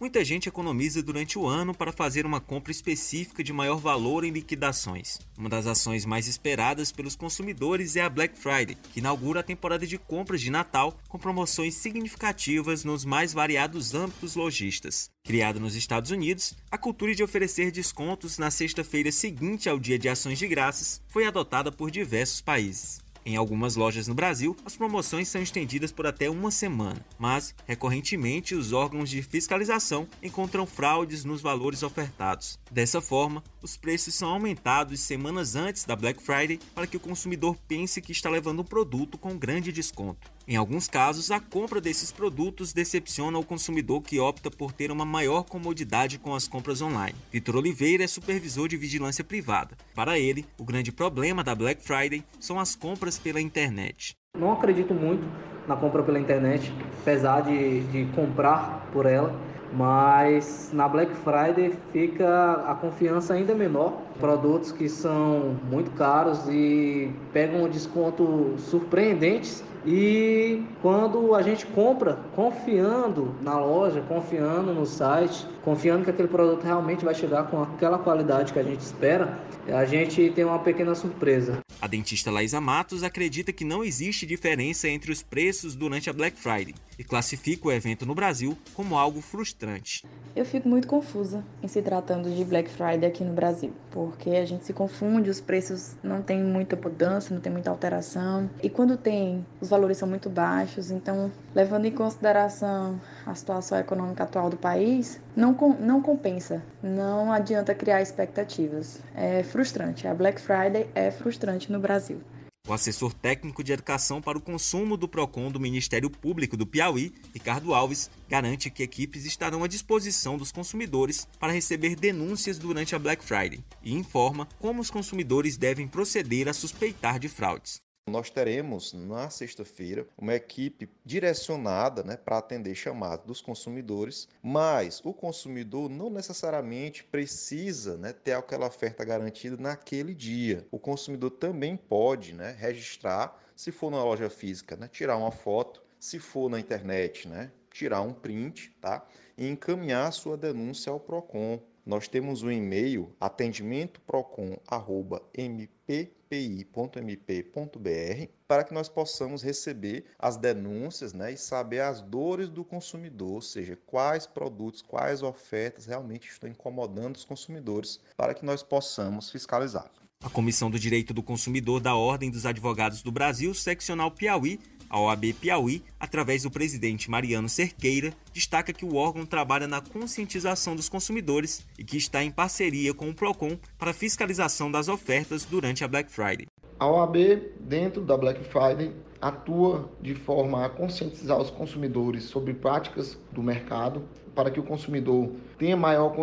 Muita gente economiza durante o ano para fazer uma compra específica de maior valor em liquidações. Uma das ações mais esperadas pelos consumidores é a Black Friday, que inaugura a temporada de compras de Natal com promoções significativas nos mais variados âmbitos lojistas. Criada nos Estados Unidos, a cultura de oferecer descontos na sexta-feira seguinte ao dia de ações de graças foi adotada por diversos países. Em algumas lojas no Brasil, as promoções são estendidas por até uma semana, mas, recorrentemente, os órgãos de fiscalização encontram fraudes nos valores ofertados. Dessa forma, os preços são aumentados semanas antes da Black Friday para que o consumidor pense que está levando um produto com grande desconto. Em alguns casos, a compra desses produtos decepciona o consumidor que opta por ter uma maior comodidade com as compras online. Vitor Oliveira é supervisor de vigilância privada. Para ele, o grande problema da Black Friday são as compras pela internet. Não acredito muito na compra pela internet, apesar de, de comprar por ela, mas na Black Friday fica a confiança ainda menor. Produtos que são muito caros e pegam um desconto surpreendentes e quando a gente compra confiando na loja, confiando no site, confiando que aquele produto realmente vai chegar com aquela qualidade que a gente espera, a gente tem uma pequena surpresa. A dentista Laísa Matos acredita que não existe diferença entre os preços durante a Black Friday e classifica o evento no Brasil como algo frustrante. Eu fico muito confusa em se tratando de Black Friday aqui no Brasil, porque a gente se confunde, os preços não tem muita mudança, não tem muita alteração, e quando tem, os valores são muito baixos, então, levando em consideração a situação econômica atual do país, não, não compensa, não adianta criar expectativas. É frustrante, a Black Friday é frustrante no Brasil. O assessor técnico de educação para o consumo do PROCON do Ministério Público do Piauí, Ricardo Alves, garante que equipes estarão à disposição dos consumidores para receber denúncias durante a Black Friday e informa como os consumidores devem proceder a suspeitar de fraudes. Nós teremos na sexta-feira uma equipe direcionada né, para atender chamados dos consumidores, mas o consumidor não necessariamente precisa né, ter aquela oferta garantida naquele dia. O consumidor também pode né, registrar, se for na loja física, né, tirar uma foto, se for na internet, né, tirar um print tá, e encaminhar sua denúncia ao PROCON nós temos um e-mail atendimentoprocon@mppi.mp.br para que nós possamos receber as denúncias né, e saber as dores do consumidor, ou seja, quais produtos, quais ofertas realmente estão incomodando os consumidores, para que nós possamos fiscalizar. A Comissão do Direito do Consumidor da Ordem dos Advogados do Brasil, seccional Piauí, a OAB Piauí, através do presidente Mariano Cerqueira, destaca que o órgão trabalha na conscientização dos consumidores e que está em parceria com o Procon para fiscalização das ofertas durante a Black Friday. A OAB, dentro da Black Friday, atua de forma a conscientizar os consumidores sobre práticas do mercado, para que o consumidor tenha maior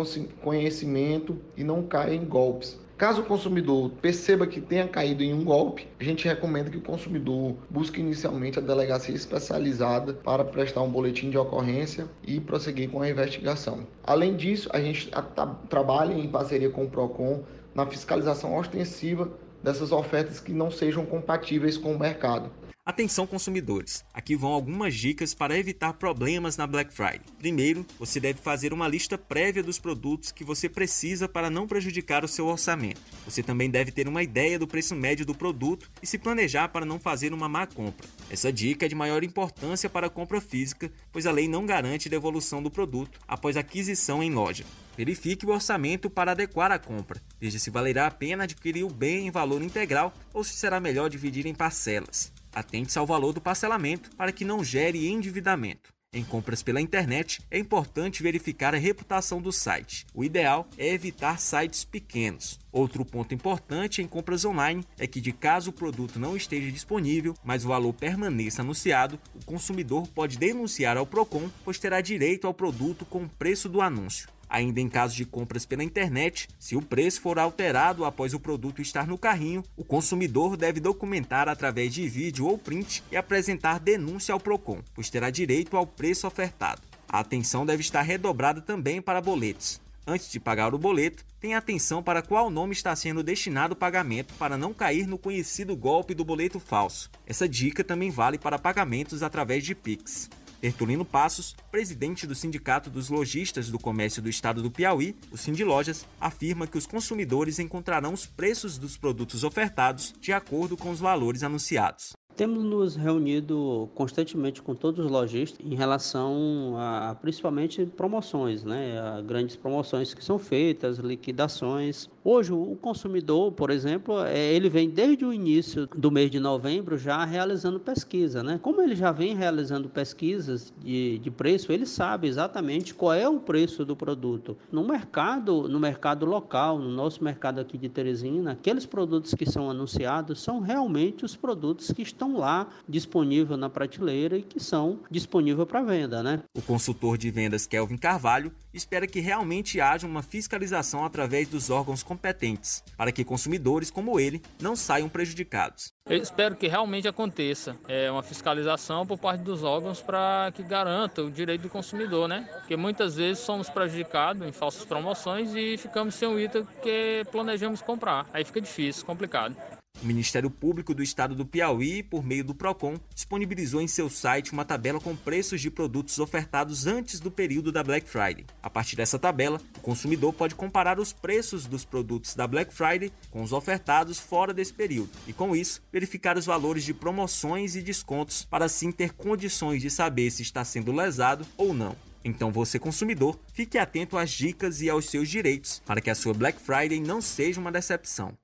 conhecimento e não caia em golpes. Caso o consumidor perceba que tenha caído em um golpe, a gente recomenda que o consumidor busque inicialmente a delegacia especializada para prestar um boletim de ocorrência e prosseguir com a investigação. Além disso, a gente trabalha em parceria com o PROCON na fiscalização ostensiva dessas ofertas que não sejam compatíveis com o mercado. Atenção consumidores, aqui vão algumas dicas para evitar problemas na Black Friday. Primeiro, você deve fazer uma lista prévia dos produtos que você precisa para não prejudicar o seu orçamento. Você também deve ter uma ideia do preço médio do produto e se planejar para não fazer uma má compra. Essa dica é de maior importância para a compra física, pois a lei não garante devolução do produto após aquisição em loja. Verifique o orçamento para adequar a compra. Veja se valerá a pena adquirir o bem em valor integral ou se será melhor dividir em parcelas. Atente-se ao valor do parcelamento para que não gere endividamento. Em compras pela internet, é importante verificar a reputação do site. O ideal é evitar sites pequenos. Outro ponto importante em compras online é que, de caso o produto não esteja disponível, mas o valor permaneça anunciado, o consumidor pode denunciar ao Procon, pois terá direito ao produto com o preço do anúncio. Ainda em caso de compras pela internet, se o preço for alterado após o produto estar no carrinho, o consumidor deve documentar através de vídeo ou print e apresentar denúncia ao Procon, pois terá direito ao preço ofertado. A atenção deve estar redobrada também para boletos. Antes de pagar o boleto, tenha atenção para qual nome está sendo destinado o pagamento para não cair no conhecido golpe do boleto falso. Essa dica também vale para pagamentos através de Pix. Tertulino Passos, presidente do Sindicato dos Lojistas do Comércio do Estado do Piauí, o Cindy Lojas, afirma que os consumidores encontrarão os preços dos produtos ofertados de acordo com os valores anunciados. Temos nos reunido constantemente com todos os lojistas em relação a, principalmente promoções, né? A grandes promoções que são feitas, liquidações. Hoje o consumidor, por exemplo, é, ele vem desde o início do mês de novembro já realizando pesquisa, né? Como ele já vem realizando pesquisas de, de preço, ele sabe exatamente qual é o preço do produto. No mercado, no mercado local, no nosso mercado aqui de Teresina, aqueles produtos que são anunciados são realmente os produtos que estão lá disponíveis na prateleira e que são disponíveis para venda, né? O consultor de vendas Kelvin Carvalho espera que realmente haja uma fiscalização através dos órgãos competentes, para que consumidores como ele não saiam prejudicados. Eu espero que realmente aconteça é, uma fiscalização por parte dos órgãos para que garanta o direito do consumidor, né? Porque muitas vezes somos prejudicados em falsas promoções e ficamos sem o item que planejamos comprar. Aí fica difícil, complicado. O Ministério Público do Estado do Piauí, por meio do Procon, disponibilizou em seu site uma tabela com preços de produtos ofertados antes do período da Black Friday. A partir dessa tabela, o consumidor pode comparar os preços dos produtos da Black Friday com os ofertados fora desse período e, com isso, verificar os valores de promoções e descontos para assim ter condições de saber se está sendo lesado ou não. Então você consumidor, fique atento às dicas e aos seus direitos para que a sua Black Friday não seja uma decepção.